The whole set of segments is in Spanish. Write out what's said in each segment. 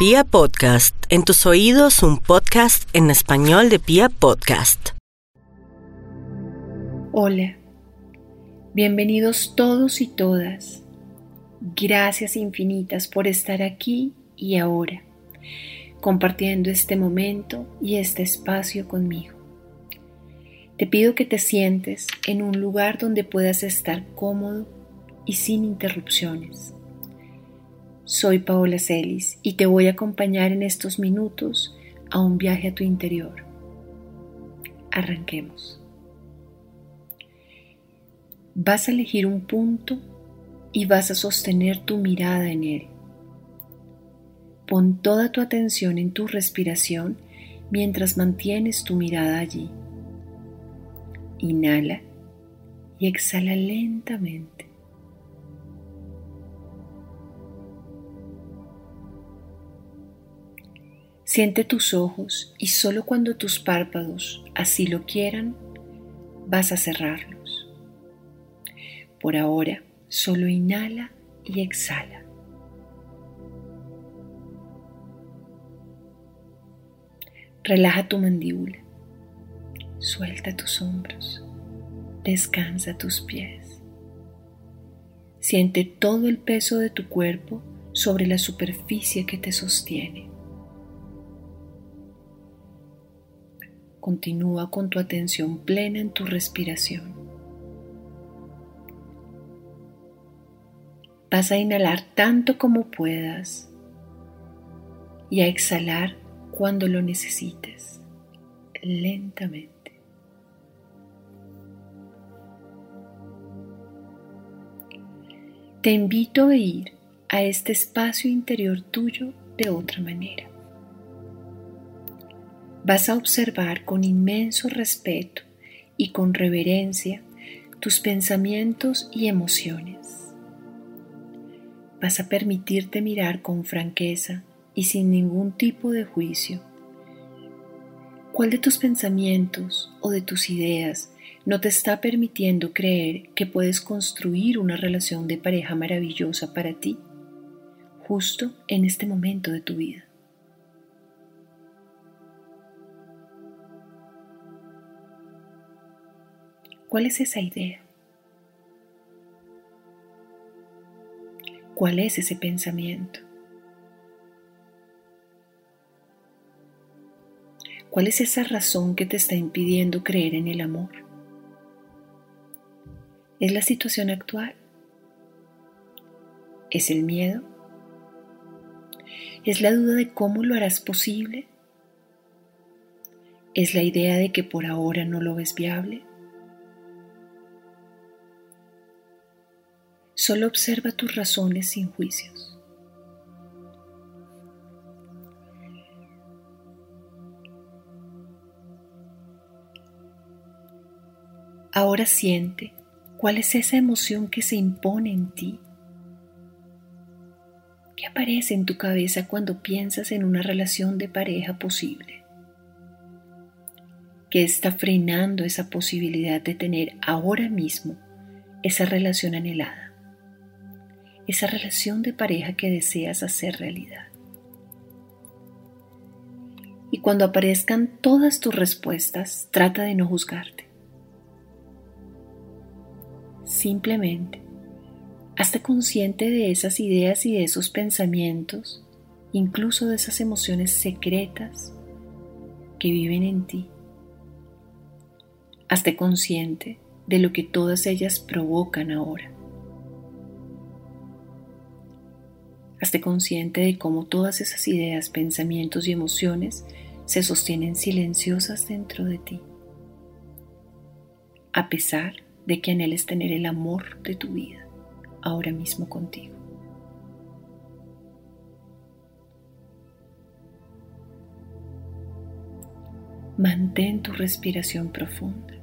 Pia Podcast, en tus oídos un podcast en español de Pia Podcast. Hola, bienvenidos todos y todas. Gracias infinitas por estar aquí y ahora, compartiendo este momento y este espacio conmigo. Te pido que te sientes en un lugar donde puedas estar cómodo y sin interrupciones soy Paola Celis y te voy a acompañar en estos minutos a un viaje a tu interior. Arranquemos. Vas a elegir un punto y vas a sostener tu mirada en él. Pon toda tu atención en tu respiración mientras mantienes tu mirada allí. Inhala y exhala lentamente. Siente tus ojos y solo cuando tus párpados así lo quieran, vas a cerrarlos. Por ahora, solo inhala y exhala. Relaja tu mandíbula, suelta tus hombros, descansa tus pies. Siente todo el peso de tu cuerpo sobre la superficie que te sostiene. Continúa con tu atención plena en tu respiración. Vas a inhalar tanto como puedas y a exhalar cuando lo necesites, lentamente. Te invito a ir a este espacio interior tuyo de otra manera vas a observar con inmenso respeto y con reverencia tus pensamientos y emociones. Vas a permitirte mirar con franqueza y sin ningún tipo de juicio. ¿Cuál de tus pensamientos o de tus ideas no te está permitiendo creer que puedes construir una relación de pareja maravillosa para ti, justo en este momento de tu vida? ¿Cuál es esa idea? ¿Cuál es ese pensamiento? ¿Cuál es esa razón que te está impidiendo creer en el amor? ¿Es la situación actual? ¿Es el miedo? ¿Es la duda de cómo lo harás posible? ¿Es la idea de que por ahora no lo ves viable? Solo observa tus razones sin juicios. Ahora siente cuál es esa emoción que se impone en ti. ¿Qué aparece en tu cabeza cuando piensas en una relación de pareja posible? ¿Qué está frenando esa posibilidad de tener ahora mismo esa relación anhelada? Esa relación de pareja que deseas hacer realidad. Y cuando aparezcan todas tus respuestas, trata de no juzgarte. Simplemente, hazte consciente de esas ideas y de esos pensamientos, incluso de esas emociones secretas que viven en ti. Hazte consciente de lo que todas ellas provocan ahora. Hazte consciente de cómo todas esas ideas, pensamientos y emociones se sostienen silenciosas dentro de ti, a pesar de que anheles tener el amor de tu vida ahora mismo contigo. Mantén tu respiración profunda.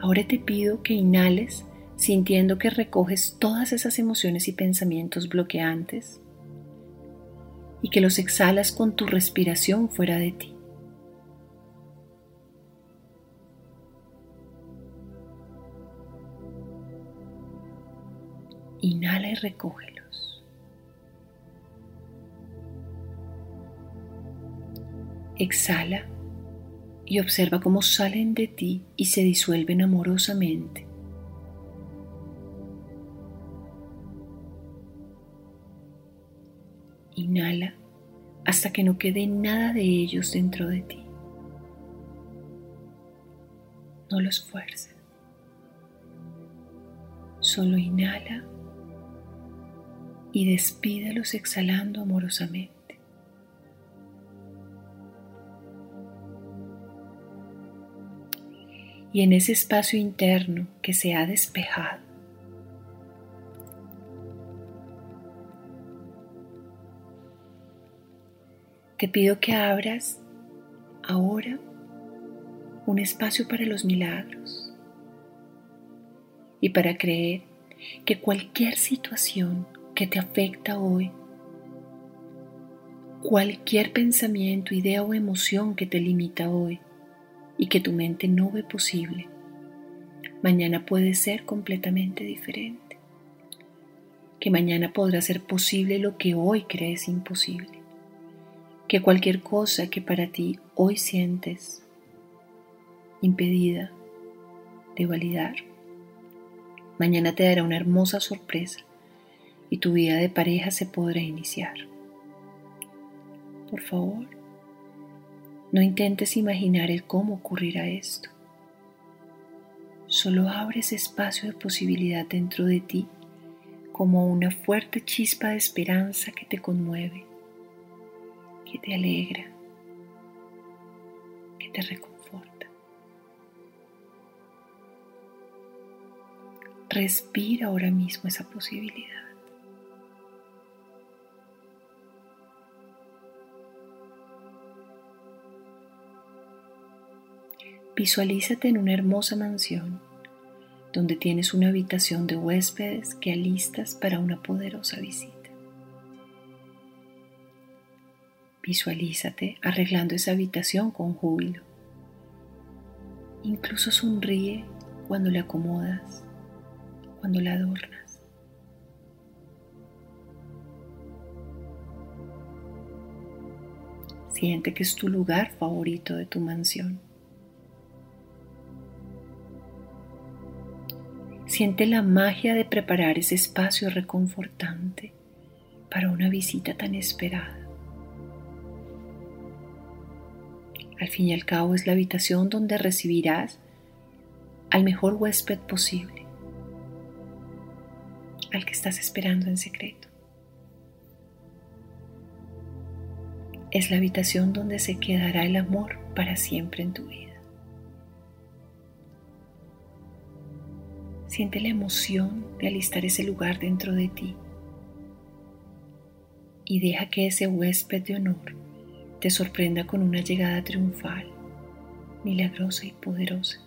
Ahora te pido que inhales sintiendo que recoges todas esas emociones y pensamientos bloqueantes y que los exhalas con tu respiración fuera de ti. Inhala y recógelos. Exhala y observa cómo salen de ti y se disuelven amorosamente. Inhala hasta que no quede nada de ellos dentro de ti. No los fuerces. Solo inhala y despídelos exhalando amorosamente. Y en ese espacio interno que se ha despejado, te pido que abras ahora un espacio para los milagros y para creer que cualquier situación que te afecta hoy, cualquier pensamiento, idea o emoción que te limita hoy y que tu mente no ve posible, mañana puede ser completamente diferente. Que mañana podrá ser posible lo que hoy crees imposible. Que cualquier cosa que para ti hoy sientes impedida de validar, mañana te dará una hermosa sorpresa y tu vida de pareja se podrá iniciar. Por favor, no intentes imaginar el cómo ocurrirá esto. Solo abre ese espacio de posibilidad dentro de ti como una fuerte chispa de esperanza que te conmueve, que te alegra, que te reconforta. Respira ahora mismo esa posibilidad. Visualízate en una hermosa mansión donde tienes una habitación de huéspedes que alistas para una poderosa visita. Visualízate arreglando esa habitación con júbilo. Incluso sonríe cuando la acomodas, cuando la adornas. Siente que es tu lugar favorito de tu mansión. Siente la magia de preparar ese espacio reconfortante para una visita tan esperada. Al fin y al cabo es la habitación donde recibirás al mejor huésped posible, al que estás esperando en secreto. Es la habitación donde se quedará el amor para siempre en tu vida. Siente la emoción de alistar ese lugar dentro de ti y deja que ese huésped de honor te sorprenda con una llegada triunfal, milagrosa y poderosa.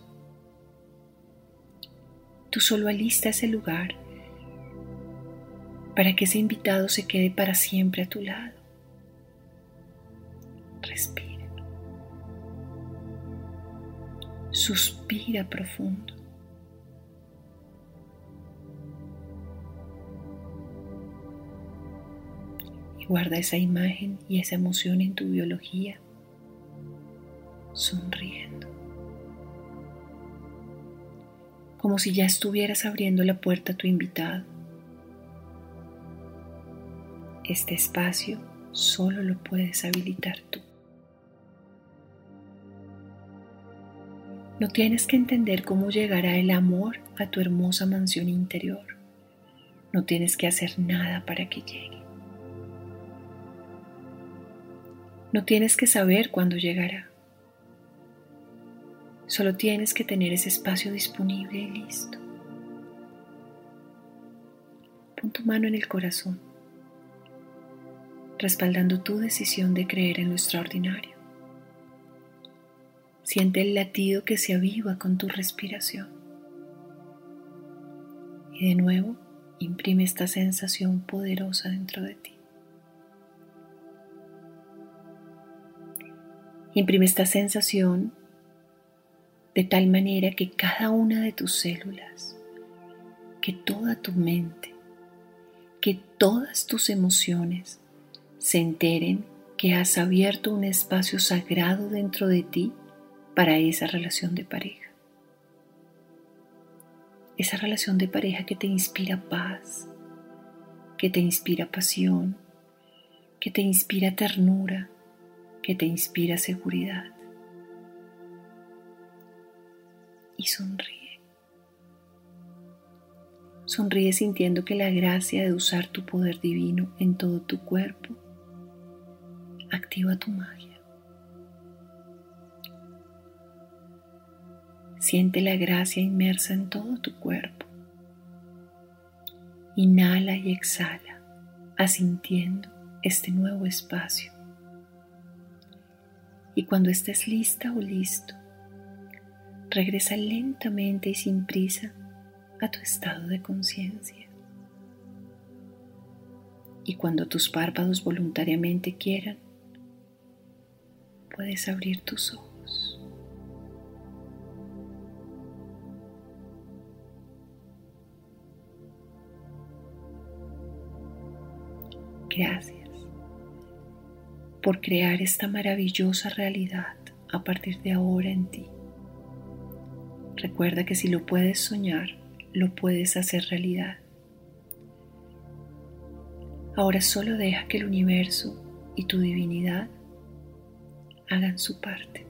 Tú solo alista ese lugar para que ese invitado se quede para siempre a tu lado. Respira. Suspira profundo. Guarda esa imagen y esa emoción en tu biología, sonriendo, como si ya estuvieras abriendo la puerta a tu invitado. Este espacio solo lo puedes habilitar tú. No tienes que entender cómo llegará el amor a tu hermosa mansión interior. No tienes que hacer nada para que llegue. No tienes que saber cuándo llegará. Solo tienes que tener ese espacio disponible y listo. Pon tu mano en el corazón, respaldando tu decisión de creer en lo extraordinario. Siente el latido que se aviva con tu respiración. Y de nuevo, imprime esta sensación poderosa dentro de ti. Imprime esta sensación de tal manera que cada una de tus células, que toda tu mente que todas tus emociones se enteren que has abierto un espacio sagrado dentro de ti para esa relación de pareja. Esa relación de pareja que te inspira paz, que te inspira pasión, que te inspira ternura, que te inspira seguridad. Y sonríe. Sonríe sintiendo que la gracia de usar tu poder divino en todo tu cuerpo activa tu magia. Siente la gracia inmersa en todo tu cuerpo. Inhala y exhala, asintiendo este nuevo espacio. Y cuando estés lista o listo, regresa lentamente y sin prisa a tu estado de conciencia. Y cuando tus párpados voluntariamente quieran, puedes abrir tus ojos. Gracias por crear esta maravillosa realidad a partir de ahora en ti. Recuerda que si lo puedes soñar, lo puedes hacer realidad. Ahora solo deja que el universo y tu divinidad hagan su parte.